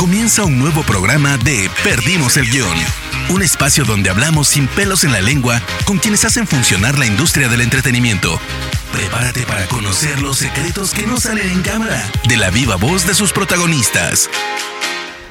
Comienza un nuevo programa de Perdimos el Guión. Un espacio donde hablamos sin pelos en la lengua con quienes hacen funcionar la industria del entretenimiento. Prepárate para conocer los secretos que no salen en cámara de la viva voz de sus protagonistas.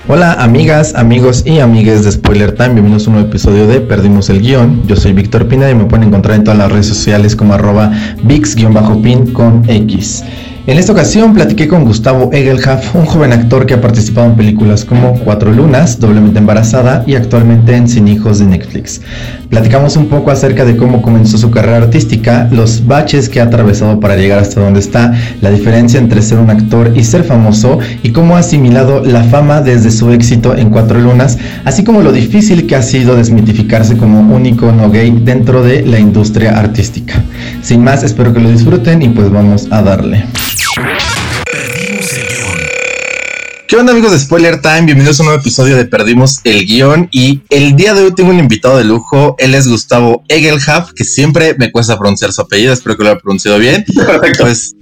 Hola amigas, amigos y amigues de Spoiler Time, bienvenidos a un nuevo episodio de Perdimos el Guión. Yo soy Víctor Pina y me pueden encontrar en todas las redes sociales como arroba VIX-pin con X. En esta ocasión platiqué con Gustavo Egelhaf, un joven actor que ha participado en películas como Cuatro Lunas, Doblemente Embarazada y actualmente en Sin Hijos de Netflix. Platicamos un poco acerca de cómo comenzó su carrera artística, los baches que ha atravesado para llegar hasta donde está, la diferencia entre ser un actor y ser famoso y cómo ha asimilado la fama desde su éxito en Cuatro Lunas, así como lo difícil que ha sido desmitificarse como un icono gay dentro de la industria artística. Sin más, espero que lo disfruten y pues vamos a darle. ¿Qué onda amigos de Spoiler Time? Bienvenidos a un nuevo episodio de Perdimos el Guión y el día de hoy tengo un invitado de lujo, él es Gustavo Egelhaf, que siempre me cuesta pronunciar su apellido, espero que lo haya pronunciado bien. Perfecto. Pues,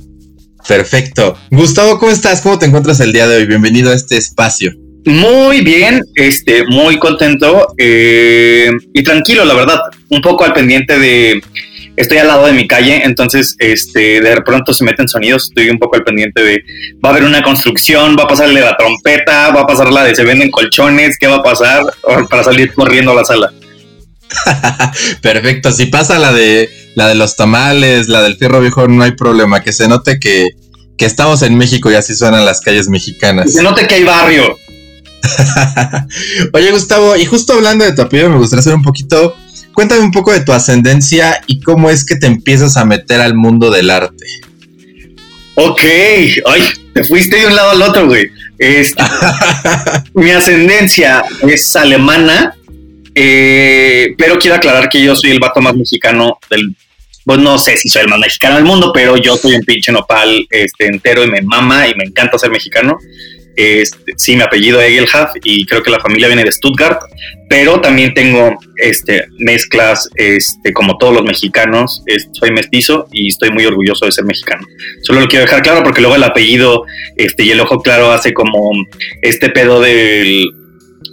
perfecto. Gustavo, ¿cómo estás? ¿Cómo te encuentras el día de hoy? Bienvenido a este espacio. Muy bien, este, muy contento eh, y tranquilo, la verdad. Un poco al pendiente de. Estoy al lado de mi calle, entonces este, de pronto se meten sonidos. Estoy un poco al pendiente de. Va a haber una construcción, va a pasarle la trompeta, va a pasar la de se venden colchones, ¿qué va a pasar? Para salir corriendo a la sala. Perfecto. Si pasa la de la de los tamales, la del fierro viejo, no hay problema. Que se note que, que estamos en México y así suenan las calles mexicanas. Que se note que hay barrio. Oye, Gustavo, y justo hablando de tu apellido, me gustaría hacer un poquito. Cuéntame un poco de tu ascendencia y cómo es que te empiezas a meter al mundo del arte. Ok, ay, te fuiste de un lado al otro, güey. Este, mi ascendencia es alemana, eh, pero quiero aclarar que yo soy el vato más mexicano del. Pues no sé si soy el más mexicano del mundo, pero yo soy un pinche nopal este, entero y me mama y me encanta ser mexicano. Este, sí, mi apellido es Egelhaf y creo que la familia viene de Stuttgart, pero también tengo este, mezclas este, como todos los mexicanos. Soy mestizo y estoy muy orgulloso de ser mexicano. Solo lo quiero dejar claro porque luego el apellido este, y el ojo claro hace como este pedo del,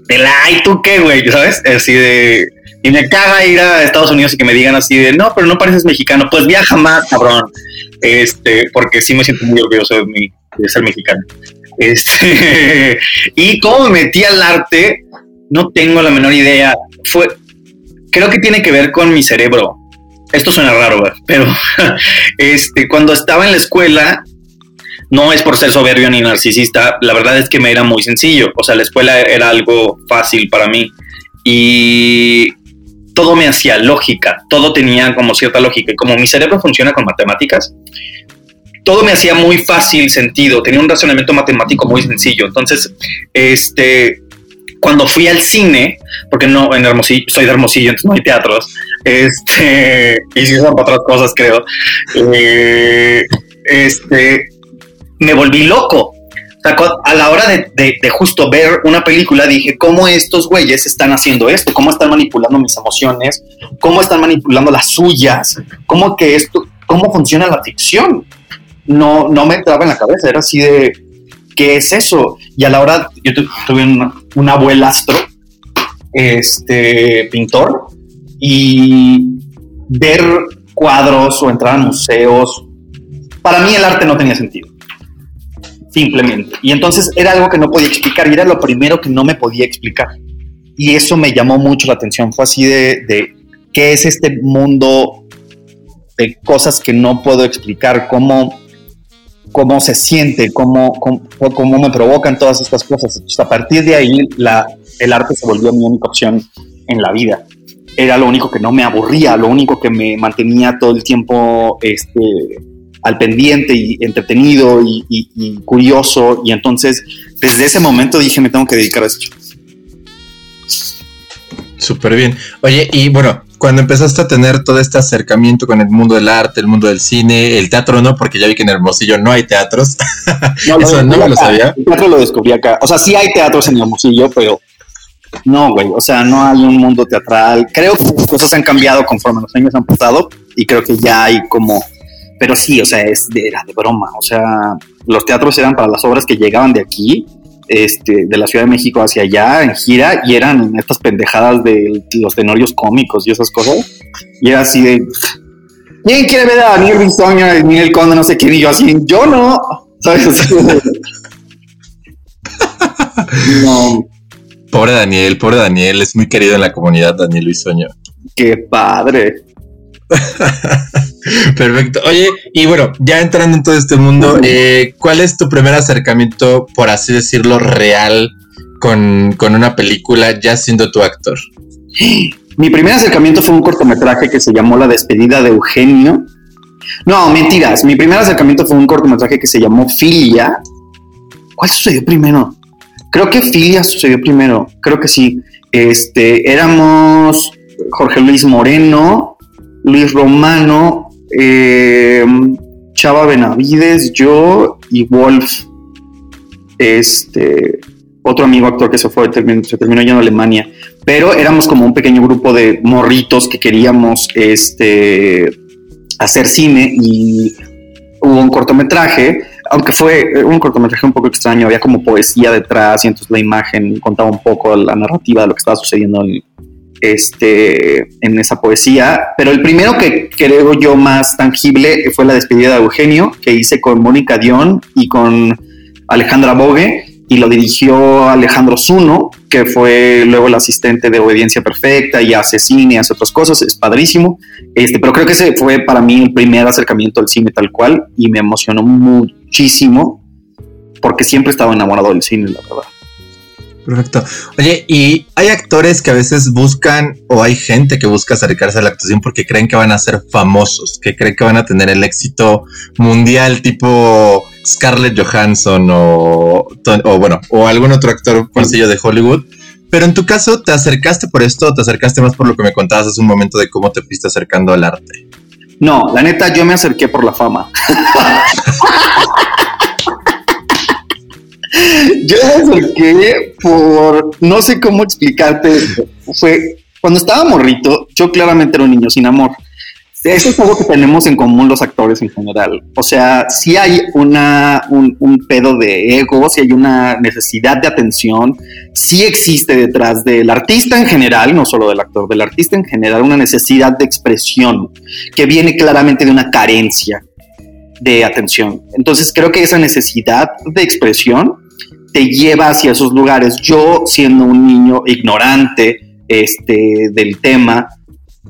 del ay, ¿tú qué, güey? ¿Sabes? Así de. Y me caga ir a Estados Unidos y que me digan así de no, pero no pareces mexicano. Pues viaja más, cabrón. Este, porque sí me siento muy orgulloso de, mi, de ser mexicano. Este, y cómo me metí al arte, no tengo la menor idea. Fue, creo que tiene que ver con mi cerebro. Esto suena raro, pero este, cuando estaba en la escuela, no es por ser soberbio ni narcisista, la verdad es que me era muy sencillo. O sea, la escuela era algo fácil para mí y todo me hacía lógica, todo tenía como cierta lógica. Y como mi cerebro funciona con matemáticas, todo me hacía muy fácil sentido, tenía un razonamiento matemático muy sencillo. Entonces, este, cuando fui al cine, porque no, en Hermosillo, soy de Hermosillo, entonces no hay teatros, este, y si son para otras cosas, creo, eh, este, me volví loco. A la hora de- de justo ver una película, dije, ¿cómo estos güeyes están haciendo esto? ¿Cómo están manipulando mis emociones? ¿Cómo están manipulando las suyas? ¿Cómo que esto, cómo funciona la ficción? No, no me entraba en la cabeza, era así de, ¿qué es eso? Y a la hora, yo tu- tuve un, un abuelastro, este, pintor, y ver cuadros o entrar a museos, para mí el arte no tenía sentido. Simplemente. Y entonces era algo que no podía explicar y era lo primero que no me podía explicar. Y eso me llamó mucho la atención. Fue así de qué es este mundo de cosas que no puedo explicar, cómo, cómo se siente, cómo, cómo, me provocan todas estas cosas. A partir de ahí, la, el arte se volvió mi única opción en la vida. Era lo único que no me aburría, lo único que me mantenía todo el tiempo este, al pendiente y entretenido y, y- y curioso. Y entonces, desde ese momento dije, me tengo que dedicar a esto. Súper bien. Oye, y bueno, cuando empezaste a tener todo este acercamiento con el mundo del arte, el mundo del cine, el teatro no, porque ya vi que en Hermosillo no hay teatros. No, Eso no me lo sabía. El teatro lo descubrí acá. O sea, sí hay teatros en Hermosillo, pero no, güey. O sea, no hay un mundo teatral. Creo que las cosas han cambiado conforme los años han pasado y creo que ya hay como. Pero sí, o sea, es de, era de broma. O sea, los teatros eran para las obras que llegaban de aquí este, de la Ciudad de México hacia allá en gira y eran estas pendejadas de los tenorios cómicos y esas cosas. Y era así de, ¿quién quiere ver a Daniel Bisoño, a Miguel Conde, no sé quién? Y yo así, yo no, ¿sabes? no. Pobre Daniel, pobre Daniel, es muy querido en la comunidad Daniel Bisoño. Qué padre. Perfecto. Oye, y bueno, ya entrando en todo este mundo, eh, ¿cuál es tu primer acercamiento, por así decirlo, real con, una película ya siendo tu actor? Mi primer acercamiento fue un cortometraje que se llamó La despedida de Eugenio. No, mentiras. Mi primer acercamiento fue un cortometraje que se llamó Filia. ¿Cuál sucedió primero? Creo que Filia sucedió primero. Creo que sí. Este, éramos Jorge Luis Moreno, Luis Romano, eh, Chava Benavides, yo y Wolf, este, otro amigo actor que se fue, se terminó yendo a Alemania, pero éramos como un pequeño grupo de morritos que queríamos este, hacer cine y hubo un cortometraje, aunque fue un cortometraje un poco extraño, había como poesía detrás y entonces la imagen contaba un poco la narrativa de lo que estaba sucediendo en, este, en esa poesía, pero el primero que creo yo más tangible fue la despedida de Eugenio, que hice con Mónica Dion y con Alejandra Bogue, y lo dirigió Alejandro Zuno, que fue luego el asistente de Obediencia Perfecta y hace cine, hace otras cosas, es padrísimo. Este, pero creo que ese fue para mí el primer acercamiento al cine tal cual y me emocionó muchísimo porque siempre estaba enamorado del cine, la verdad. Perfecto. Oye, y hay actores que a veces buscan, o hay gente que busca acercarse a la actuación porque creen que van a ser famosos, que creen que van a tener el éxito mundial tipo Scarlett Johansson o, o bueno, o algún otro actor sencillo de Hollywood. Pero en tu caso, ¿te acercaste por esto o te acercaste más por lo que me contabas hace un momento de cómo te fuiste acercando al arte? No, la neta, yo me acerqué por la fama. Yo me acerqué por, no sé cómo explicarte, fue cuando estaba morrito, yo claramente era un niño sin amor. Eso es algo que tenemos en común los actores en general. O sea, si hay una, un, un, pedo de ego, si hay una necesidad de atención, si existe detrás del artista en general, no solo del actor, del artista en general, una necesidad de expresión que viene claramente de una carencia de atención. Entonces creo que esa necesidad de expresión te lleva hacia esos lugares. Yo, siendo un niño ignorante este, del tema,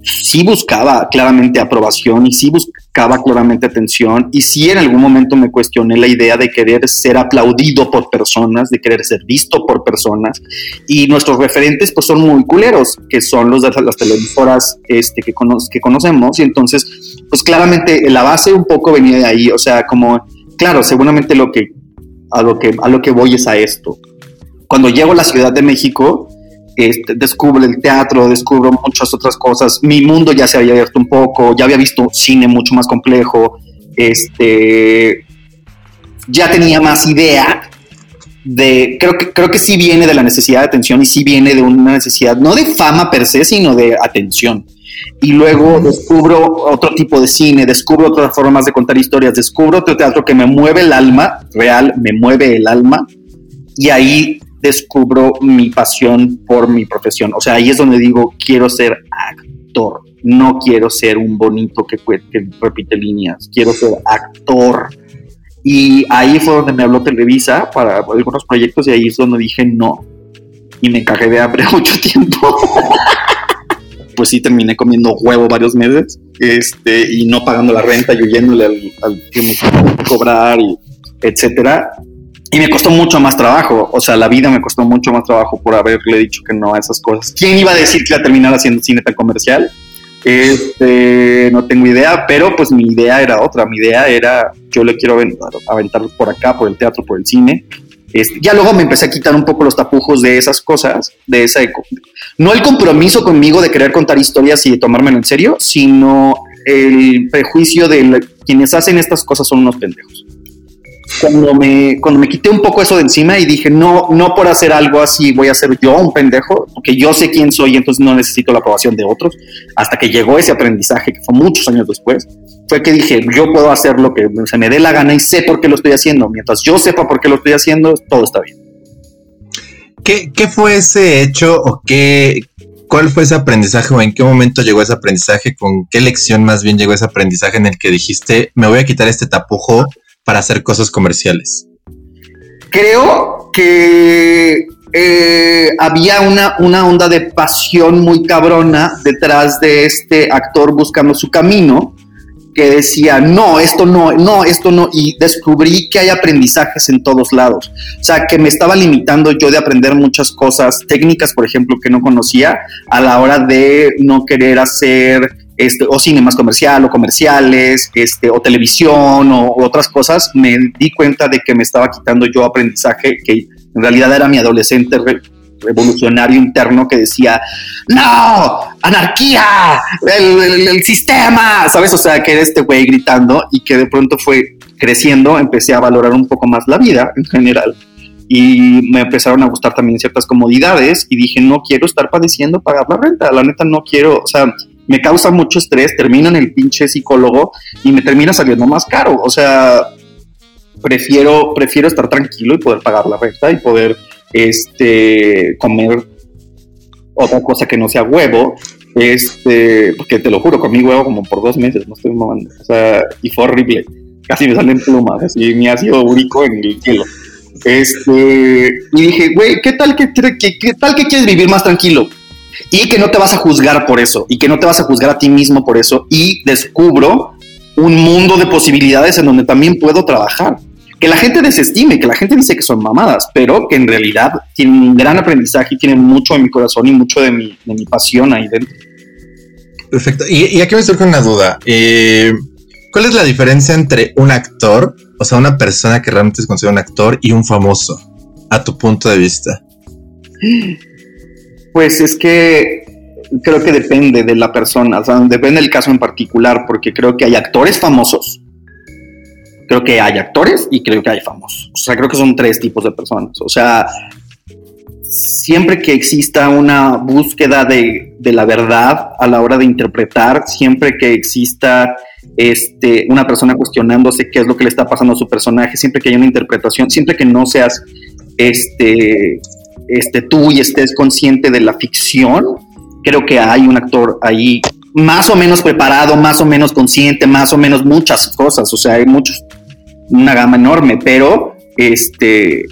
sí buscaba claramente aprobación y sí buscaba claramente atención y sí en algún momento me cuestioné la idea de querer ser aplaudido por personas, de querer ser visto por personas y nuestros referentes pues son muy culeros, que son los de las televisoras este, que, que conocemos y entonces pues claramente la base un poco venía de ahí, o sea, como, claro, seguramente lo que a lo que, a lo que voy es a esto. Cuando llego a la Ciudad de México, este, descubro el teatro, descubro muchas otras cosas. Mi mundo ya se había abierto un poco, ya había visto cine mucho más complejo. Este, ya tenía más idea de, creo que, creo que sí viene de la necesidad de atención y sí viene de una necesidad, no de fama per se, sino de atención y luego descubro otro tipo de cine, descubro otras formas de contar historias, descubro otro teatro que me mueve el alma, real, me mueve el alma, y ahí descubro mi pasión por mi profesión. O sea, ahí es donde digo, quiero ser actor, no quiero ser un bonito que, que repite líneas, quiero ser actor. Y ahí fue donde me habló Televisa para algunos proyectos y ahí es donde dije no. Y me cagué de hambre mucho tiempo. Pues sí terminé comiendo huevo varios meses este, y no pagando la renta y huyéndole al, al que me cobrar y etcétera. Y me costó mucho más trabajo, o sea, la vida me costó mucho más trabajo por haberle dicho que no a esas cosas. ¿Quién iba a decir que iba a terminar haciendo cine tan comercial? Este, no tengo idea, pero pues mi idea era otra. Mi idea era, yo le quiero aventar, por acá, por el teatro, por el cine, este, ya luego me empecé a quitar un poco los tapujos de esas cosas, de esa, no el compromiso conmigo de querer contar historias y de tomármelo en serio, sino el prejuicio de quienes hacen estas cosas son unos pendejos. Cuando me, cuando me quité un poco eso de encima y dije, no, no por hacer algo así voy a ser yo un pendejo, porque yo sé quién soy y entonces no necesito la aprobación de otros, hasta que llegó ese aprendizaje que fue muchos años después, fue que dije, yo puedo hacer lo que se me dé la gana y sé por qué lo estoy haciendo. Mientras yo sepa por qué lo estoy haciendo, todo está bien. ¿Qué, ¿Qué fue ese hecho o qué, cuál fue ese aprendizaje o en qué momento llegó ese aprendizaje? ¿Con qué lección más bien llegó ese aprendizaje en el que dijiste, me voy a quitar este tapujo para hacer cosas comerciales? Creo que eh, había una, una onda de pasión muy cabrona detrás de este actor buscando su camino que decía, no, esto no, no, esto no, y descubrí que hay aprendizajes en todos lados. O sea, que me estaba limitando yo de aprender muchas cosas técnicas, por ejemplo, que no conocía a la hora de no querer hacer este, o cine más comercial o comerciales, este, o televisión o, otras cosas, me di cuenta de que me estaba quitando yo aprendizaje que en realidad era mi adolescente revolucionario interno que decía, no, anarquía, el, sistema, ¿sabes? O sea, que era este güey gritando y que de pronto fue creciendo, empecé a valorar un poco más la vida en general y me empezaron a gustar también ciertas comodidades y dije, no quiero estar padeciendo pagar la renta, la neta no quiero, o sea, me causa mucho estrés, termino en el pinche psicólogo y me termina saliendo más caro, o sea, prefiero, prefiero estar tranquilo y poder pagar la renta y poder este, comer otra cosa que no sea huevo, este, porque te lo juro, comí huevo como por dos meses, no estoy mamando, o sea, y fue horrible, casi me salen plumas, así, me sido úrico en el cielo. Este, y dije, güey, ¿qué tal que, qué tal que quieres vivir más tranquilo? Y que no te vas a juzgar por eso, y que no te vas a juzgar a ti mismo por eso, y descubro un mundo de posibilidades en donde también puedo trabajar que la gente desestime, que la gente dice que son mamadas, pero que en realidad tienen un gran aprendizaje y tienen mucho de mi corazón y mucho de mi, de mi pasión ahí dentro. Perfecto. Y, aquí me surge una duda. Eh, ¿Cuál es la diferencia entre un actor, o sea, una persona que realmente se considera un actor y un famoso, a tu punto de vista? Pues es que creo que depende de la persona, o sea, depende del caso en particular, porque creo que hay actores famosos creo que hay actores y creo que hay famosos. O sea, creo que son tres tipos de personas. O sea, siempre que exista una búsqueda de, de la verdad a la hora de interpretar, siempre que exista este, una persona cuestionándose qué es lo que le está pasando a su personaje, siempre que haya una interpretación, siempre que no seas este, este, tú y estés consciente de la ficción, creo que hay un actor ahí más o menos preparado, más o menos consciente, más o menos muchas cosas, o sea, hay muchos, una gama enorme, pero este,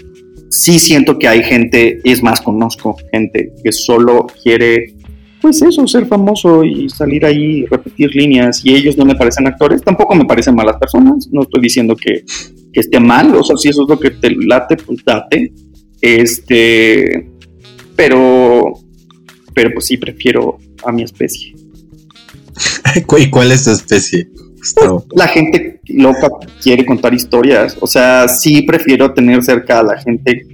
sí siento que hay gente, es más, conozco gente que solo quiere, pues eso, ser famoso y salir ahí, repetir líneas, y ellos no me parecen actores, tampoco me parecen malas personas, no estoy diciendo que, que esté mal, o sea, si eso es lo que te late, pues date, este, pero, pero pues sí, prefiero a mi especie. ¿Y cuál es tu especie? La gente loca quiere contar historias. O sea, sí prefiero tener cerca a la gente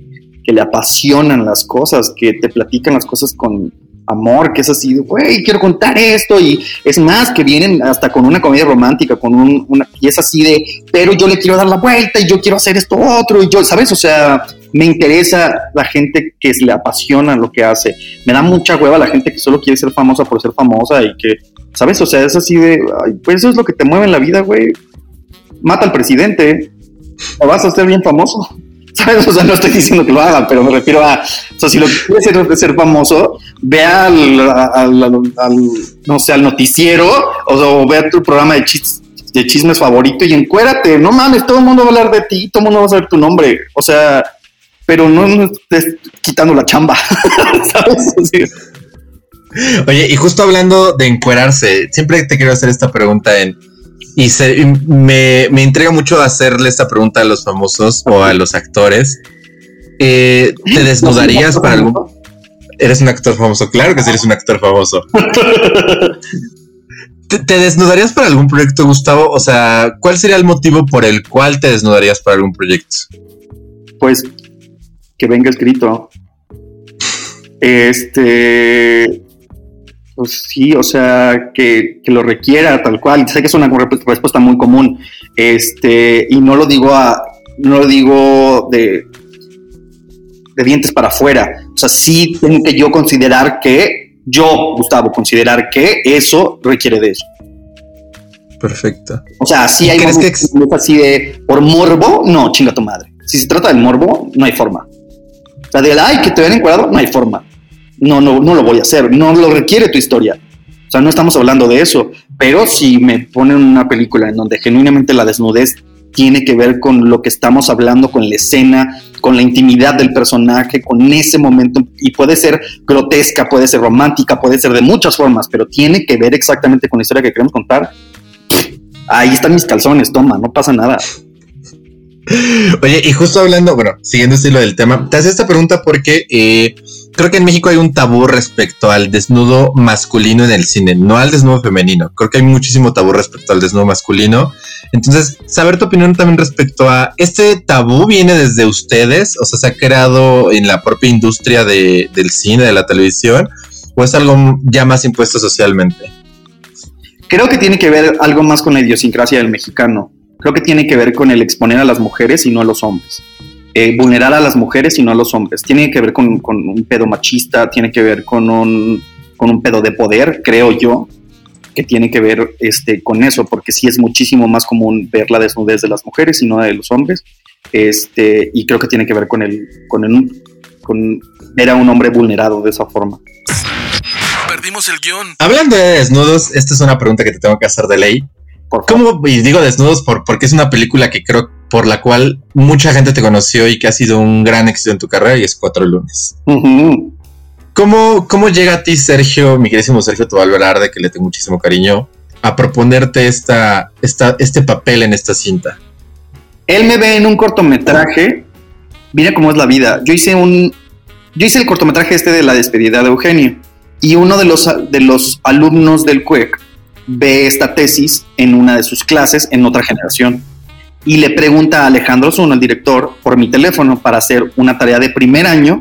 que le apasionan las cosas, que te platican las cosas con amor, que es así, güey, quiero contar esto. Y es más, que vienen hasta con una comedia romántica, con un, una pieza así de, pero yo le quiero dar la vuelta y yo quiero hacer esto otro. Y yo, ¿sabes? O sea, me interesa la gente que le apasiona lo que hace. Me da mucha hueva la gente que solo quiere ser famosa por ser famosa y que ¿Sabes? O sea, es así de, pues eso es lo que te mueve en la vida, güey. Mata al presidente, o vas a ser bien famoso. O sea, no estoy diciendo que lo hagan, pero me refiero a, o sea, si lo que quieres es ser famoso, ve al, no sé, al noticiero, o, ve a tu programa de, de chismes favorito y encuérate. No mames, todo el mundo va a hablar de ti, todo el mundo va a saber tu nombre. O sea, pero no, estés quitando la chamba. Oye, y justo hablando de encuerarse, siempre te quiero hacer esta pregunta en. Y, me, me intriga mucho hacerle esta pregunta a los famosos o a los actores. Eh, ¿Te desnudarías para algún.? Eres un actor famoso, claro que sí eres un actor famoso. ¿Te, ¿Te, desnudarías para algún proyecto, Gustavo? O sea, ¿cuál sería el motivo por el cual te desnudarías para algún proyecto? Pues que venga escrito. Este, pues sí, o sea, que, lo requiera tal cual. Sé que es una respuesta muy común, este, y no lo digo a, no lo digo de, de dientes para afuera. O sea, sí tengo que yo considerar que, yo, Gustavo, considerar que eso requiere de eso. Perfecto. O sea, si hay que así de por morbo, no, chinga tu madre. Si se trata del morbo, no hay forma. La de, ay, que te vean encuadrado, no hay forma. No, no, no lo voy a hacer, no lo requiere tu historia. O sea, no estamos hablando de eso, pero si me ponen una película en donde genuinamente la desnudez tiene que ver con lo que estamos hablando, con la escena, con la intimidad del personaje, con ese momento, y puede ser grotesca, puede ser romántica, puede ser de muchas formas, pero tiene que ver exactamente con la historia que queremos contar. Ahí están mis calzones, toma, no pasa nada. Oye, y justo hablando, bueno, siguiendo el estilo del tema, te hace esta pregunta porque eh, creo que en México hay un tabú respecto al desnudo masculino en el cine, no al desnudo femenino. Creo que hay muchísimo tabú respecto al desnudo masculino. Entonces, saber tu opinión también respecto a este tabú viene desde ustedes, o sea, se ha creado en la propia industria del cine, de la televisión, o es algo ya más impuesto socialmente. Creo que tiene que ver algo más con la idiosincrasia del mexicano. Creo que tiene que ver con el exponer a las mujeres y no a los hombres. Eh, vulnerar a las mujeres y no a los hombres. Tiene que ver con, un pedo machista, tiene que ver con un, con un pedo de poder, creo yo, que tiene que ver este, con eso, porque sí es muchísimo más común ver la desnudez de las mujeres y no de los hombres. Este, y creo que tiene que ver con el, con el, con ver a un hombre vulnerado de esa forma. Perdimos el guion. Hablando de desnudos, esta es una pregunta que te tengo que hacer de ley. ¿Cómo? Y digo desnudos por, porque es una película que creo por la cual mucha gente te conoció y que ha sido un gran éxito en tu carrera y es Cuatro Lunes. ¿Cómo, ¿Cómo, llega a ti, Sergio, mi queridísimo Sergio de que le tengo muchísimo cariño, a proponerte esta, esta, este papel en esta cinta? Él me ve en un cortometraje. Mira cómo es la vida. Yo hice un. Yo hice el cortometraje este de la despedida de Eugenio. Y uno de los, de los alumnos del CUEC ve esta tesis en una de sus clases en otra generación y le pregunta a Alejandro Zuno, el director, por mi teléfono para hacer una tarea de primer año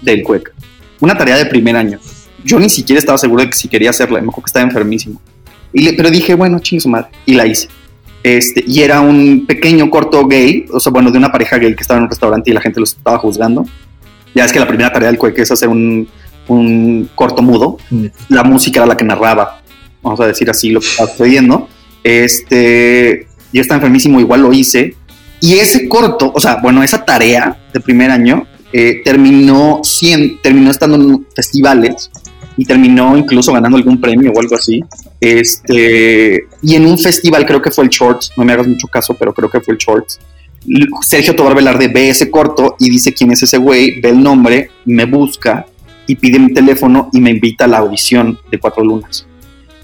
del CUEC. Una tarea de primer año. Yo ni siquiera estaba seguro de que si quería hacerla, me acuerdo que estaba enfermísimo. Y le, pero dije, bueno, ching su madre, y la hice. Este, y era un pequeño corto gay, o sea, bueno, de una pareja gay que estaba en un restaurante y la gente los estaba juzgando. Ya es que la primera tarea del CUEC es hacer un, un corto mudo. Mm. La música era la que narraba, vamos a decir así, lo que estaba sucediendo. Este, yo estaba enfermísimo, igual lo hice. Y ese corto, o sea, bueno, esa tarea de primer año eh, terminó, terminó estando en festivales y terminó incluso ganando algún premio o algo así. Este, y en un festival, creo que fue el Shorts, no me hagas mucho caso, pero creo que fue el Shorts. Sergio Tobar Velarde ve ese corto y dice quién es ese güey, ve el nombre, me busca y pide mi teléfono y me invita a la audición de Cuatro Lunas.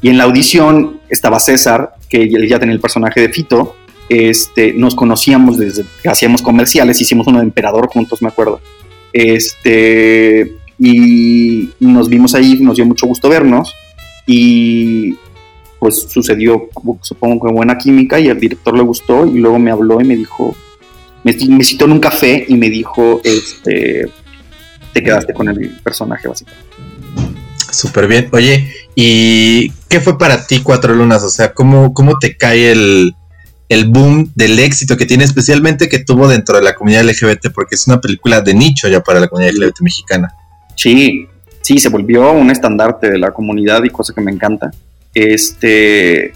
Y en la audición estaba César, que ya tenía el personaje de Fito. Este, nos conocíamos desde que hacíamos comerciales, hicimos uno de Emperador juntos, me acuerdo. Este, y nos vimos ahí, nos dio mucho gusto vernos. Y pues sucedió, supongo que buena química, y al director le gustó. Y luego me habló y me dijo, me, me citó en un café y me dijo, este, te quedaste con el personaje, básicamente. Súper bien. Oye, ¿y qué fue para ti Cuatro Lunas? O sea, ¿cómo, cómo te cae el, boom del éxito que tiene, especialmente que tuvo dentro de la comunidad LGBT? Porque es una película de nicho ya para la comunidad LGBT mexicana. Sí, sí, se volvió un estandarte de la comunidad y cosa que me encanta. Este,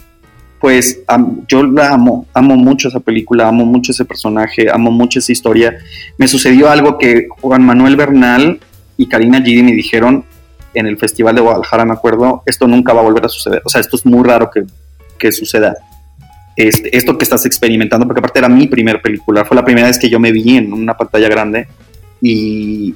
pues yo la amo, amo mucho esa película, amo mucho ese personaje, amo mucho esa historia. Me sucedió algo que Juan Manuel Bernal y Karina Gidi me dijeron, en el Festival de Guadalajara, me acuerdo, esto nunca va a volver a suceder. O sea, esto es muy raro que, que suceda. Este, esto que estás experimentando, porque aparte era mi primera película, fue la primera vez que yo me vi en una pantalla grande y,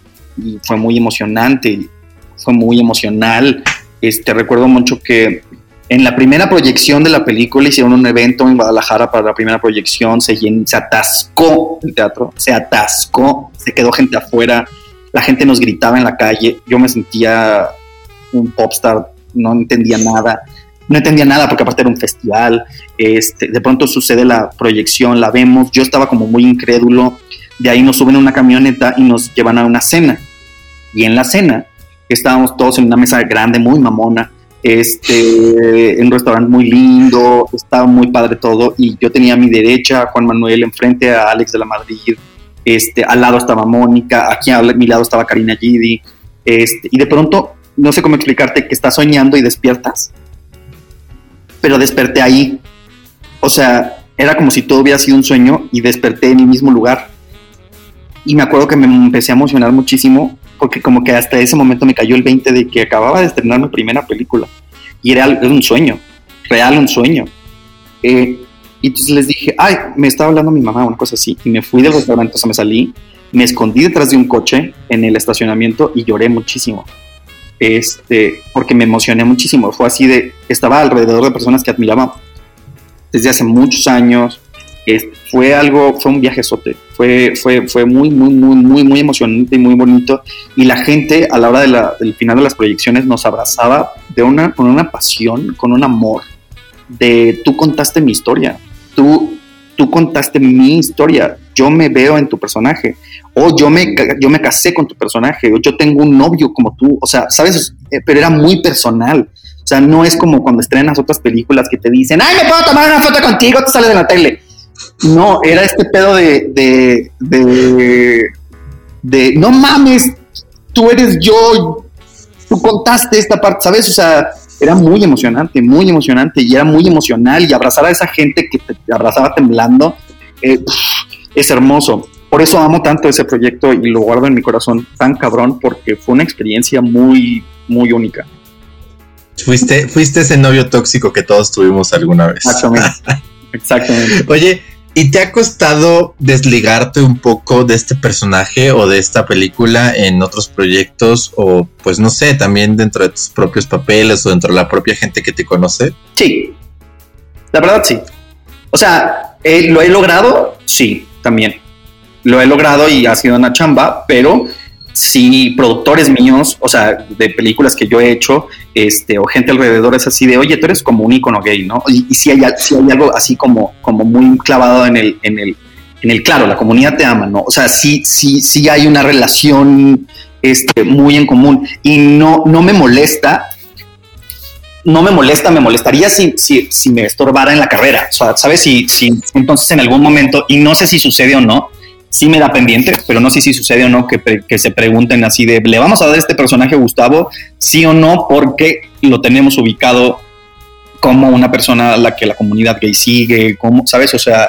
fue muy emocionante, fue muy emocional. Este, recuerdo mucho que en la primera proyección de la película hicieron un evento en Guadalajara para la primera proyección, se, se atascó el teatro, se atascó, se quedó gente afuera, la gente nos gritaba en la calle, yo me sentía un popstar, no entendía nada, no entendía nada porque aparte era un festival, este, de pronto sucede la proyección, la vemos, yo estaba como muy incrédulo, de ahí nos suben a una camioneta y nos llevan a una cena, y en la cena estábamos todos en una mesa grande, muy mamona, este, en un restaurante muy lindo, estaba muy padre todo, y yo tenía a mi derecha a Juan Manuel, enfrente a Alex de la Madrid, este, al lado estaba Mónica, aquí a mi lado estaba Karina Gidi, este, y de pronto, no sé cómo explicarte, que estás soñando y despiertas, pero desperté ahí. O sea, era como si todo hubiera sido un sueño y desperté en el mismo lugar. y me acuerdo que me empecé a emocionar muchísimo porque como que hasta ese momento me cayó el 20 de que acababa de estrenar mi primera película y era, un sueño, real un sueño. Eh, y entonces les dije, ay, me estaba hablando mi mamá, una cosa así, y me fui del restaurante, o sea, me salí, me escondí detrás de un coche en el estacionamiento y lloré muchísimo. Este, porque me emocioné muchísimo. Fue así de, estaba alrededor de personas que admiraba desde hace muchos años, fue algo, fue un viaje sote, fue, fue, fue muy, muy, muy, muy, muy emocionante y muy bonito. Y la gente a la hora de la, del final de las proyecciones nos abrazaba de una, con una pasión, con un amor, de tú contaste mi historia, tú, contaste mi historia, yo me veo en tu personaje, o yo me, yo me casé con tu personaje, o yo tengo un novio como tú, o sea, ¿sabes? Eh, pero era muy personal. O sea, no es como cuando estrenas otras películas que te dicen, ay, me puedo tomar una foto contigo, te sales de la tele. No, era este pedo de, de, de, de, no mames, tú eres yo, tú contaste esta parte, ¿sabes? O sea, era muy emocionante, muy emocionante y era muy emocional y abrazar a esa gente que te abrazaba temblando eh, es hermoso. Por eso amo tanto ese proyecto y lo guardo en mi corazón tan cabrón porque fue una experiencia muy, muy única. Fuiste, fuiste ese novio tóxico que todos tuvimos alguna vez. Exactamente. Exactamente. Oye, ¿Y te ha costado desligarte un poco de este personaje o de esta película en otros proyectos o pues no sé, también dentro de tus propios papeles o dentro de la propia gente que te conoce? Sí, la verdad sí. O sea, ¿lo he logrado? Sí, también. Lo he logrado y ha sido una chamba, pero si productores míos, o sea, de películas que yo he hecho, este, o gente alrededor es así de, oye, tú eres como un icono gay, ¿no? Y, si, hay, algo así como, como muy clavado en el, en el, en el, claro, la comunidad te ama, ¿no? O sea, sí, sí, sí hay una relación este, muy en común y no, no me molesta. No me molesta, me molestaría si, si, si me estorbara en la carrera. O sea, ¿sabes? Si, si entonces en algún momento, y no sé si sucede o no, sí me da pendiente, pero no sé si sucede o no que, que, se pregunten así de, ¿le vamos a dar este personaje a Gustavo? Sí o no, porque lo tenemos ubicado como una persona a la que la comunidad gay sigue, como, ¿sabes? O sea,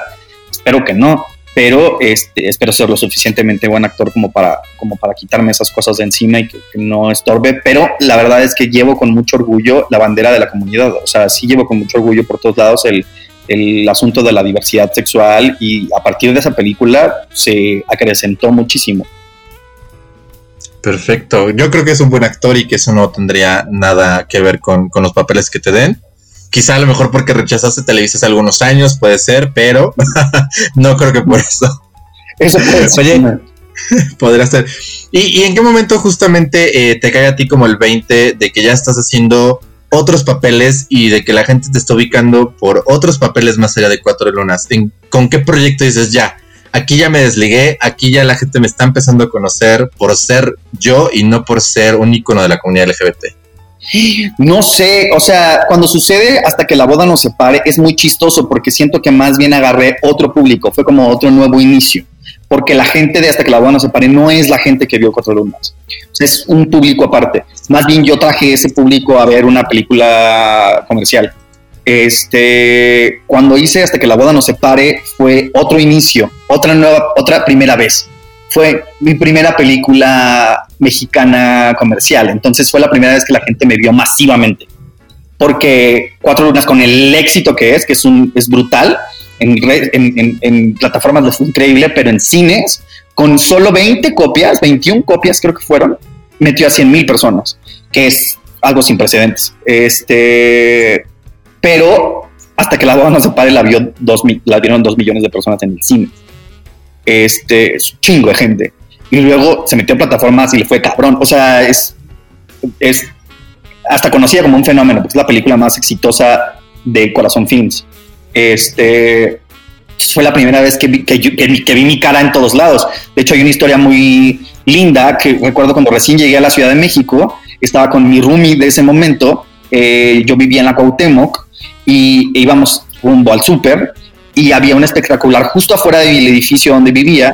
espero que no, pero este, espero ser lo suficientemente buen actor como para, como para quitarme esas cosas de encima y que, que, no estorbe, pero la verdad es que llevo con mucho orgullo la bandera de la comunidad, o sea, sí llevo con mucho orgullo por todos lados el el asunto de la diversidad sexual y a partir de esa película se acrecentó muchísimo. Perfecto, yo creo que es un buen actor y que eso no tendría nada que ver con, los papeles que te den. Quizá a lo mejor porque rechazaste Televisa hace algunos años, puede ser, pero no creo que por eso. Eso puede ser. Oye, podría ser. ¿Y, en qué momento justamente eh, te cae a ti como el 20 de que ya estás haciendo otros papeles y de que la gente te está ubicando por otros papeles más allá de Cuatro Lunas. ¿Con qué proyecto dices ya? Aquí ya me desligué, aquí ya la gente me está empezando a conocer por ser yo y no por ser un icono de la comunidad LGBT. No sé, o sea, cuando sucede hasta que la boda nos separe es muy chistoso porque siento que más bien agarré otro público, fue como otro nuevo inicio porque la gente de hasta que la boda no se pare no es la gente que vio Cuatro Lunas. es un público aparte. Más bien yo traje ese público a ver una película comercial. Este, cuando hice hasta que la boda no se pare fue otro inicio, otra nueva, otra primera vez. Fue mi primera película mexicana comercial, entonces fue la primera vez que la gente me vio masivamente. Porque Cuatro Lunas con el éxito que es, que es un es brutal, en, plataformas increíble, pero en cines, con solo 20 copias, 21 copias creo que fueron, metió a 100 mil personas, que es algo sin precedentes. Este, pero hasta que la no se pare, la, vio dos, la vieron 2 millones de personas en el cine. Este, es un chingo de gente. Y luego se metió en plataformas y le fue cabrón. O sea, es, es hasta conocida como un fenómeno, porque es la película más exitosa de Corazón Films. Este, fue la primera vez que vi, que, vi mi cara en todos lados. De hecho, hay una historia muy linda que recuerdo cuando recién llegué a la Ciudad de México, estaba con mi roomie de ese momento, eh, yo vivía en la Cuauhtémoc y íbamos rumbo al súper y había un espectacular justo afuera del edificio donde vivía,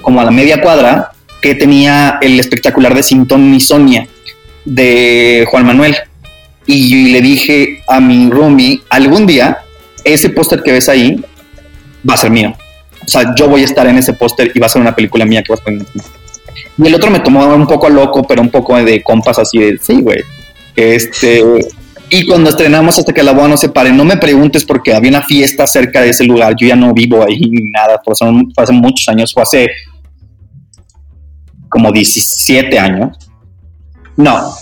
como a la media cuadra, que tenía el espectacular de Sintón y Sonia de Juan Manuel. Y le dije a mi roomie, algún día ese póster que ves ahí va a ser mío. o sea, yo voy a estar en ese póster y va a ser una película mía que vas a poner. Y el otro me tomó un poco loco, pero un poco de compas así de, sí, güey. Este, y cuando estrenamos hasta que la boda no se pare, no me preguntes porque había una fiesta cerca de ese lugar. Yo ya no vivo ahí ni nada, fue hace muchos años, fue hace como 17 años. No,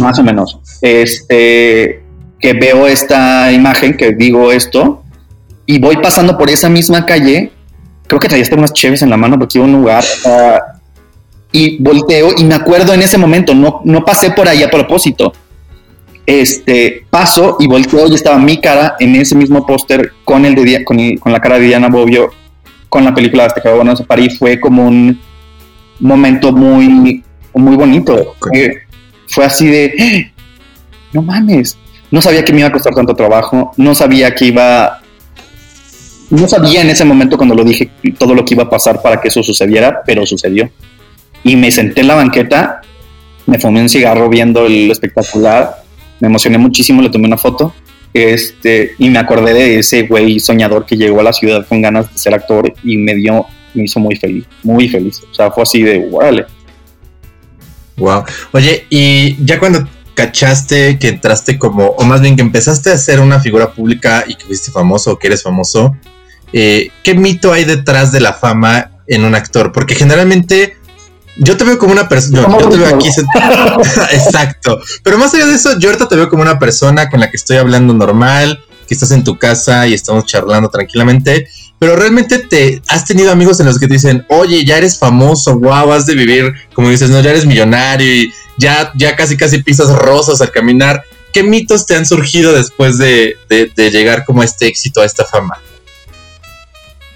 más o menos. Este, que veo esta imagen, que digo esto, y voy pasando por esa misma calle. Creo que traía unas cheves en la mano porque iba a un lugar. Uh, y volteo y me acuerdo en ese momento, no, no pasé por ahí a propósito. Este, paso y volteo y estaba mi cara en ese mismo póster con, el de, con, con la cara de Diana Bobbio con la película Hasta que bueno, se París. Fue como un momento muy, muy bonito. Fue, así de, no mames, no sabía que me iba a costar tanto trabajo, no sabía que iba, no sabía en ese momento cuando lo dije todo lo que iba a pasar para que eso sucediera, pero sucedió. Y me senté en la banqueta, me fumé un cigarro viendo el espectacular, me emocioné muchísimo, le tomé una foto este, y me acordé de ese güey soñador que llegó a la ciudad con ganas de ser actor y me dio me hizo muy feliz, muy feliz. O sea, fue así de, órale. Wow. Oye, y ya cuando cachaste que entraste como, o más bien que empezaste a ser una figura pública y que fuiste famoso o que eres famoso, eh, ¿qué mito hay detrás de la fama en un actor? Porque generalmente yo te veo como una persona, yo, te veo aquí, exacto, pero más allá de eso, yo ahorita te veo como una persona con la que estoy hablando normal, que estás en tu casa y estamos charlando tranquilamente, pero realmente te has tenido amigos en los que te dicen, oye, ya eres famoso, wow, has de vivir, como dices, no, ya eres millonario y ya, ya casi casi pisas rosas al caminar. ¿Qué mitos te han surgido después de, llegar como a este éxito, a esta fama?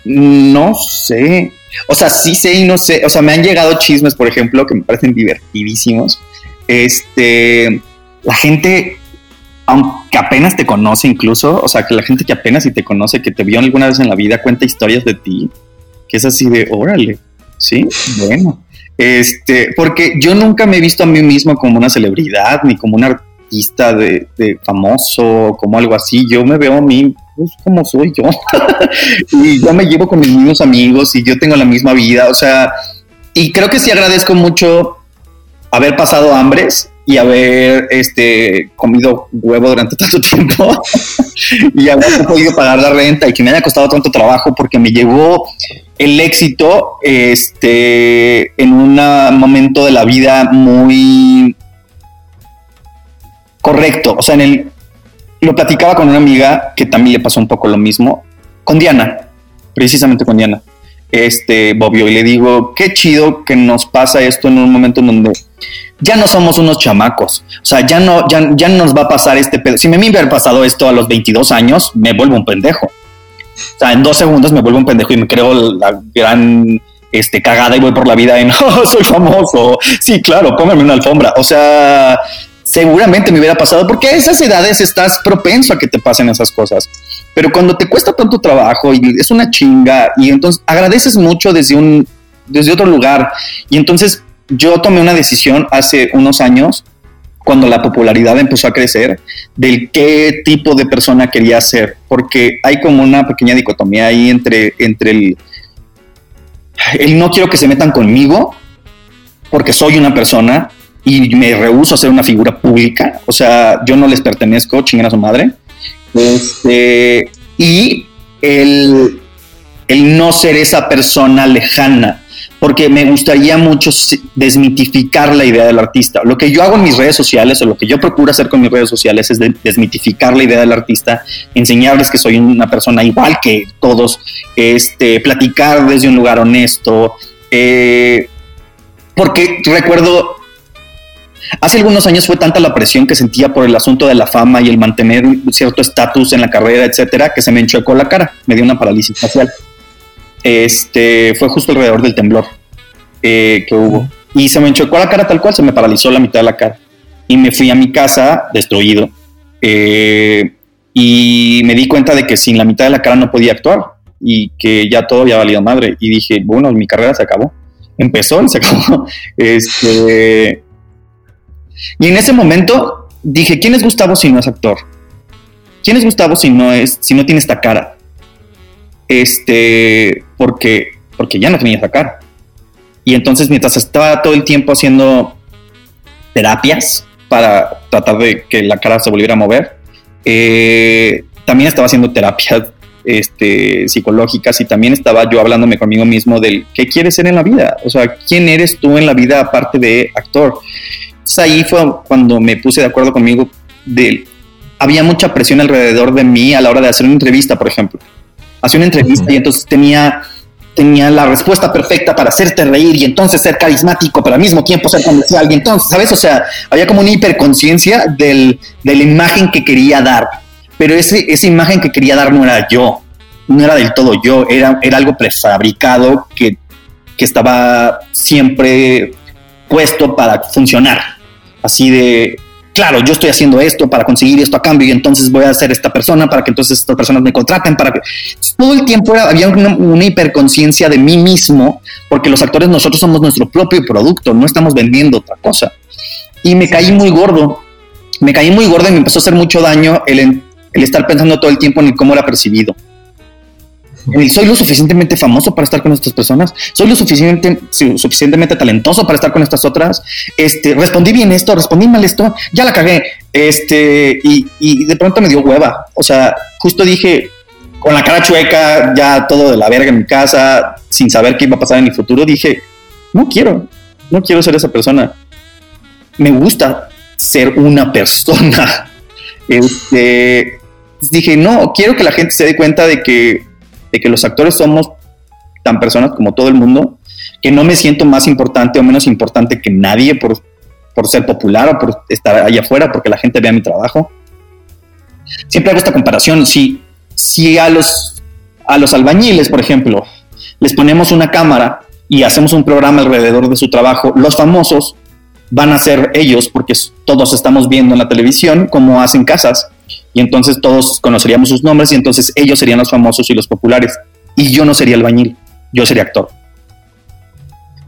No sé. O sea, sí sé y no sé. O sea, me han llegado chismes, por ejemplo, que me parecen divertidísimos. Este, la gente aunque apenas te conoce incluso, o sea, que la gente que apenas si te conoce, que te vio alguna vez en la vida, cuenta historias de ti, que es así de, órale, sí, bueno. Este, porque yo nunca me he visto a mí mismo como una celebridad, ni como un artista de, famoso, como algo así. Yo me veo a mí pues, como soy yo. y yo me llevo con mis mismos amigos y yo tengo la misma vida, o sea, y creo que sí agradezco mucho haber pasado hambres y haber este, comido huevo durante tanto tiempo y haber podido pagar la renta y que me haya costado tanto trabajo porque me llegó el éxito este, en un momento de la vida muy correcto. O sea, en el, lo platicaba con una amiga que también le pasó un poco lo mismo, con Diana, precisamente con Diana, este, Bobbio, y le digo, qué chido que nos pasa esto en un momento en donde ya no somos unos chamacos. O sea, ya no, ya, ya nos va a pasar este pedo. Si me hubiera pasado esto a los 22 años, me vuelvo un pendejo. O sea, en dos segundos me vuelvo un pendejo y me creo la gran este, cagada y voy por la vida y no, soy famoso. Sí, claro, póngame una alfombra. O sea, seguramente me hubiera pasado porque a esas edades estás propenso a que te pasen esas cosas. Pero cuando te cuesta tanto trabajo y es una chinga y entonces agradeces mucho desde un desde otro lugar y entonces yo tomé una decisión hace unos años, cuando la popularidad empezó a crecer, del qué tipo de persona quería ser, porque hay como una pequeña dicotomía ahí entre, entre el, no quiero que se metan conmigo, porque soy una persona y me rehuso a ser una figura pública, o sea, yo no les pertenezco, chinguen a su madre, este, y el, el no ser esa persona lejana porque me gustaría mucho desmitificar la idea del artista. Lo que yo hago en mis redes sociales o lo que yo procuro hacer con mis redes sociales es desmitificar la idea del artista, enseñarles que soy una persona igual que todos, este, platicar desde un lugar honesto. Eh, porque recuerdo, hace algunos años fue tanta la presión que sentía por el asunto de la fama y el mantener cierto estatus en la carrera, etcétera, que se me enchuecó la cara, me dio una parálisis facial este, fue justo alrededor del temblor eh, que hubo. Y se me enchocó la cara tal cual, se me paralizó la mitad de la cara. Y me fui a mi casa destruido. Eh, y me di cuenta de que sin la mitad de la cara no podía actuar y que ya todo había valido madre. Y dije, bueno, mi carrera se acabó. Empezó y se acabó. Este, y en ese momento dije, ¿quién es Gustavo si no es actor? ¿Quién es Gustavo si no, es, si no tiene esta cara? Este, porque, porque ya no tenía esa cara. Y entonces mientras estaba todo el tiempo haciendo terapias para tratar de que la cara se volviera a mover, eh, también estaba haciendo terapias este, psicológicas y también estaba yo hablándome conmigo mismo del qué quieres ser en la vida, o sea, quién eres tú en la vida aparte de actor. Entonces ahí fue cuando me puse de acuerdo conmigo de había mucha presión alrededor de mí a la hora de hacer una entrevista, por ejemplo. Hacía una entrevista y entonces tenía tenía la respuesta perfecta para hacerte reír y entonces ser carismático, pero al mismo tiempo ser comercial. Y entonces, ¿sabes? O sea, había como una hiperconciencia del, de la imagen que quería dar pero ese, esa imagen que quería dar no era yo, no era del todo yo, era, era algo prefabricado que, que estaba siempre puesto para funcionar. Así de, claro, yo estoy haciendo esto para conseguir esto a cambio y entonces voy a ser esta persona para que entonces estas personas me contraten, para que... Todo el tiempo había una, una hiperconciencia de mí mismo, porque los actores nosotros somos nuestro propio producto, no estamos vendiendo otra cosa. Y me caí muy gordo, me caí muy gordo y me empezó a hacer mucho daño el, el estar pensando todo el tiempo en cómo era percibido. Soy lo suficientemente famoso para estar con estas personas, soy lo suficiente, suficientemente talentoso para estar con estas otras. Este, respondí bien esto, respondí mal esto, ya la cagué. Este, y, y de pronto me dio hueva. O sea, justo dije, con la cara chueca, ya todo de la verga en mi casa, sin saber qué iba a pasar en mi futuro, dije, no quiero, no quiero ser esa persona. Me gusta ser una persona. Este, dije, no, quiero que la gente se dé cuenta de que, de que los actores somos tan personas como todo el mundo, que no me siento más importante o menos importante que nadie por, por ser popular o por estar allá afuera, porque la gente vea mi trabajo. Siempre hago esta comparación. Si, si a, los, a los albañiles, por ejemplo, les ponemos una cámara y hacemos un programa alrededor de su trabajo, los famosos van a ser ellos, porque todos estamos viendo en la televisión cómo hacen casas y entonces todos conoceríamos sus nombres y entonces ellos serían los famosos y los populares y yo no sería albañil, yo sería actor.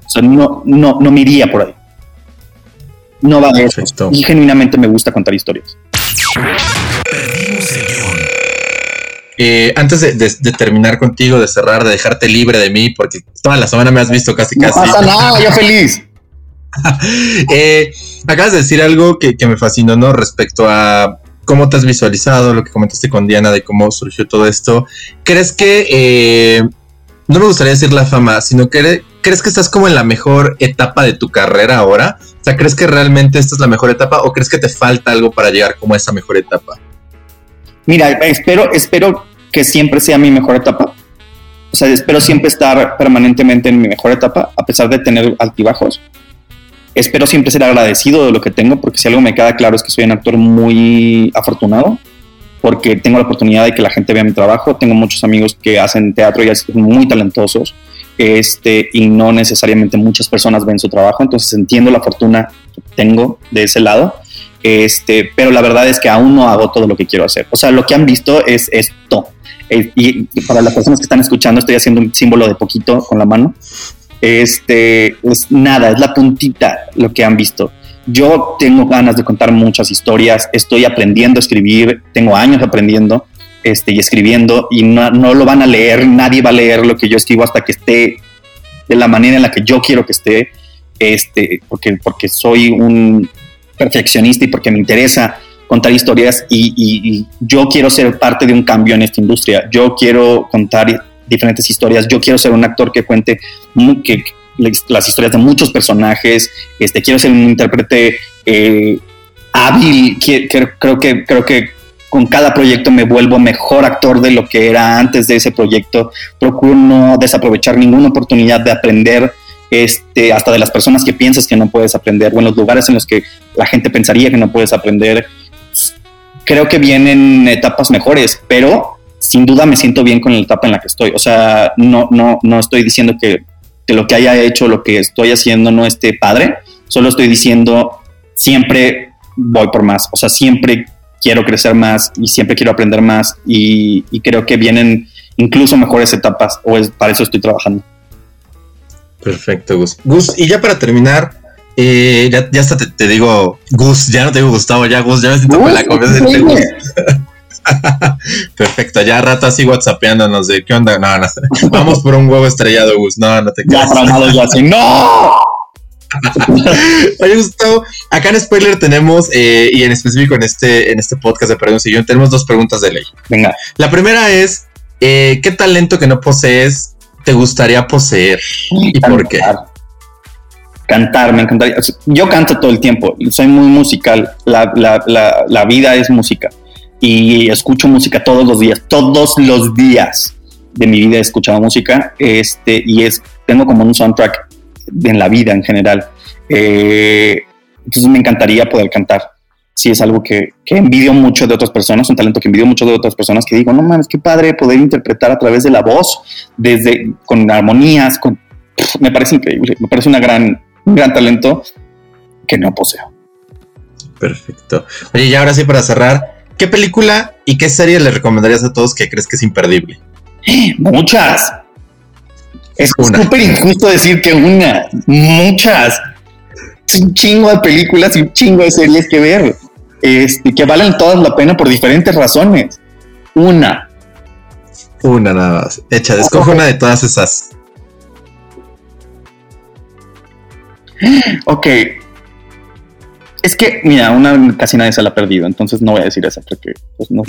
O sea, no, no, no me iría por ahí. No va de eso. Y genuinamente me gusta contar historias. Eh, antes de, terminar contigo, de cerrar, de dejarte libre de mí, porque toda la semana me has visto casi casi. No pasa nada, yo feliz. eh, acabas de decir algo que, que, me fascinó, ¿no? Respecto a cómo te has visualizado, lo que comentaste con Diana de cómo surgió todo esto. ¿Crees que, eh, no me gustaría decir la fama, sino que crees que estás como en la mejor etapa de tu carrera ahora? O sea, ¿crees que realmente esta es la mejor etapa o crees que te falta algo para llegar como a esa mejor etapa? Mira, espero, espero que siempre sea mi mejor etapa. O sea, espero siempre estar permanentemente en mi mejor etapa, a pesar de tener altibajos espero siempre ser agradecido de lo que tengo, porque si algo me queda claro es que soy un actor muy afortunado, porque tengo la oportunidad de que la gente vea mi trabajo. Tengo muchos amigos que hacen teatro y son muy talentosos, este, y no necesariamente muchas personas ven su trabajo, entonces entiendo la fortuna que tengo de ese lado. Este, pero la verdad es que aún no hago todo lo que quiero hacer. O sea, lo que han visto es esto. Eh, y para las personas que están escuchando, estoy haciendo un símbolo de poquito con la mano. Este, es nada, es la puntita lo que han visto. Yo tengo ganas de contar muchas historias, estoy aprendiendo a escribir, tengo años aprendiendo este, y escribiendo y no, no, lo van a leer, nadie va a leer lo que yo escribo hasta que esté de la manera en la que yo quiero que esté, este, porque, porque soy un perfeccionista y porque me interesa contar historias y, yo quiero ser parte de un cambio en esta industria, yo quiero contar diferentes historias. Yo quiero ser un actor que cuente que, las historias de muchos personajes. Este, quiero ser un intérprete eh, hábil. creo, que, creo que con cada proyecto me vuelvo mejor actor de lo que era antes de ese proyecto. Procuro no desaprovechar ninguna oportunidad de aprender. Este, hasta de las personas que piensas que no puedes aprender, o en los lugares en los que la gente pensaría que no puedes aprender. Creo que vienen etapas mejores, pero sin duda me siento bien con la etapa en la que estoy. O sea, no, no, no estoy diciendo que, lo que haya hecho, lo que estoy haciendo no esté padre, solo estoy diciendo siempre voy por más. O sea, siempre quiero crecer más y siempre quiero aprender más y, creo que vienen incluso mejores etapas o es, para eso estoy trabajando. Perfecto, Gus. Gus, y ya para terminar, eh, ya, hasta te, digo Gus, ya no te digo Gustavo, ya Gus, ya me siento con la confianza de Gus. Perfecto, ya rato así whatsappeándonos de qué onda. No, no, vamos por un huevo estrellado, Gus. No, no te quedas. Ya ya así. ¡No! Oye, Gustavo, acá en Spoiler tenemos, eh, y en específico en este, en este podcast de Perdón Sillón, tenemos dos preguntas de ley. Venga. La primera es: eh, ¿qué talento que no posees te gustaría poseer? ¿Y por qué? Cantar, me encantaría. Yo canto todo el tiempo, soy muy musical. La, la, la vida es música. Y escucho música todos los días, todos los días de mi vida he escuchado música. Este, y es, tengo como un soundtrack en la vida en general. Eh, entonces me encantaría poder cantar. Si es algo que, que, envidio mucho de otras personas, un talento que envidio mucho de otras personas, que digo, no mames, qué padre poder interpretar a través de la voz, desde con armonías, con, me parece increíble, me parece una gran, un gran talento que no poseo. Perfecto. Oye, y ahora sí para cerrar, ¿qué película y qué serie le recomendarías a todos que crees que es imperdible? Muchas. Es súper injusto decir que una, muchas. un chingo de películas y un chingo de series que ver. Este, que valen todas la pena por diferentes razones. Una. Una nada más. Echa, escoge una de todas esas. Ok. Es que, mira, una casi nadie se la ha perdido, entonces no voy a decir esa porque pues, no.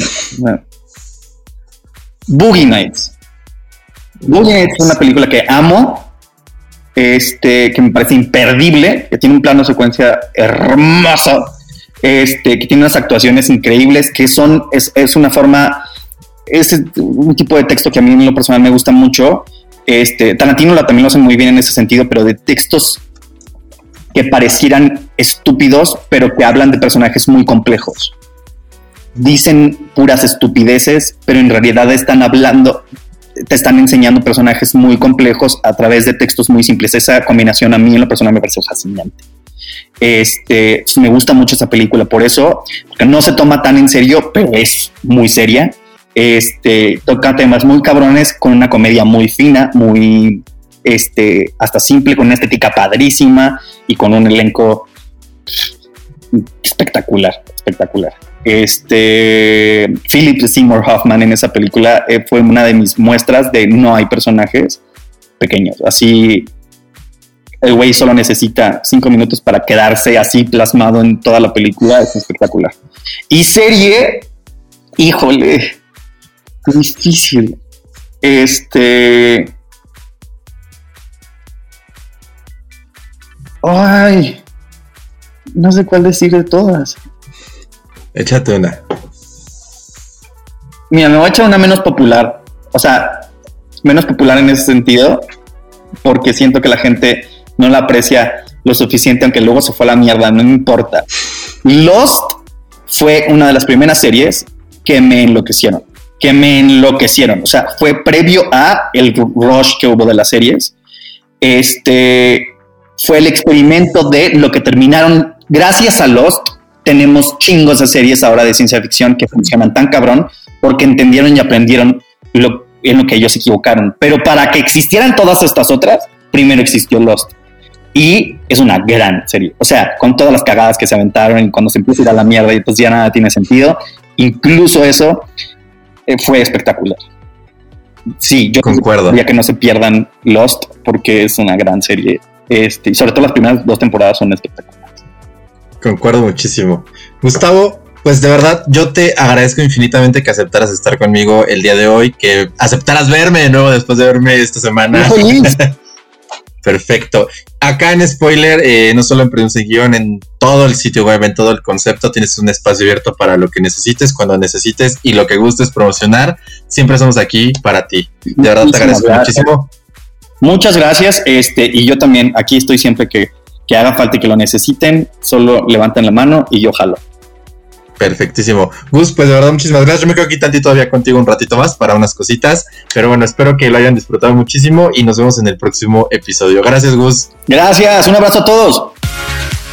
Boogie Nights. Boogie es una película que amo, este, que me parece imperdible, que tiene un plano de secuencia hermoso, este, que tiene unas actuaciones increíbles, que son, es, es una forma, es un tipo de texto que a mí en lo personal me gusta mucho. Este, Tarantino lo, también lo hace muy bien en ese sentido, pero de textos que parecieran estúpidos, pero que hablan de personajes muy complejos. Dicen puras estupideces, pero en realidad están hablando, te están enseñando personajes muy complejos a través de textos muy simples. Esa combinación a mí en lo personal me parece fascinante. Este, me gusta mucho esa película por eso, porque no se toma tan en serio, pero es muy seria. Este, toca temas muy cabrones con una comedia muy fina, muy este, hasta simple, con una estética padrísima y con un elenco espectacular, espectacular. Este, Philip Seymour Hoffman en esa película eh, fue una de mis muestras de no hay personajes pequeños. Así, el güey solo necesita cinco minutos para quedarse así plasmado en toda la película. Es espectacular. Y serie, híjole, difícil. Este. Ay, no sé cuál decir de todas. Échate una. Mira, me voy a echar una menos popular. O sea, menos popular en ese sentido, porque siento que la gente no la aprecia lo suficiente, aunque luego se fue a la mierda, no me importa. Lost fue una de las primeras series que me enloquecieron, que me enloquecieron. O sea, fue previo a el rush que hubo de las series. Este fue el experimento de lo que terminaron gracias a Lost tenemos chingos de series ahora de ciencia ficción que funcionan tan cabrón porque entendieron y aprendieron lo, en lo que ellos se equivocaron. Pero para que existieran todas estas otras, primero existió Lost. Y es una gran serie. O sea, con todas las cagadas que se aventaron y cuando se empieza a ir a la mierda y pues ya nada tiene sentido. Incluso eso eh, fue espectacular. Sí, yo concuerdo. Ya que no se pierdan Lost porque es una gran serie. Este, y sobre todo las primeras dos temporadas son espectaculares. Concuerdo muchísimo. Gustavo, pues de verdad yo te agradezco infinitamente que aceptaras estar conmigo el día de hoy, que aceptaras verme de nuevo después de verme esta semana. Perfecto. Acá en Spoiler, eh, no solo en Produce Guión, en todo el sitio web, en todo el concepto, tienes un espacio abierto para lo que necesites, cuando necesites y lo que gustes promocionar. Siempre estamos aquí para ti. De verdad te agradezco muchísimo. Muchas gracias. Este, y yo también aquí estoy siempre que que haga falta y que lo necesiten, solo levanten la mano y yo jalo. Perfectísimo. Gus, pues de verdad, muchísimas gracias. Yo me quedo aquí tantito todavía contigo un ratito más para unas cositas. Pero bueno, espero que lo hayan disfrutado muchísimo y nos vemos en el próximo episodio. Gracias, Gus. Gracias, un abrazo a todos.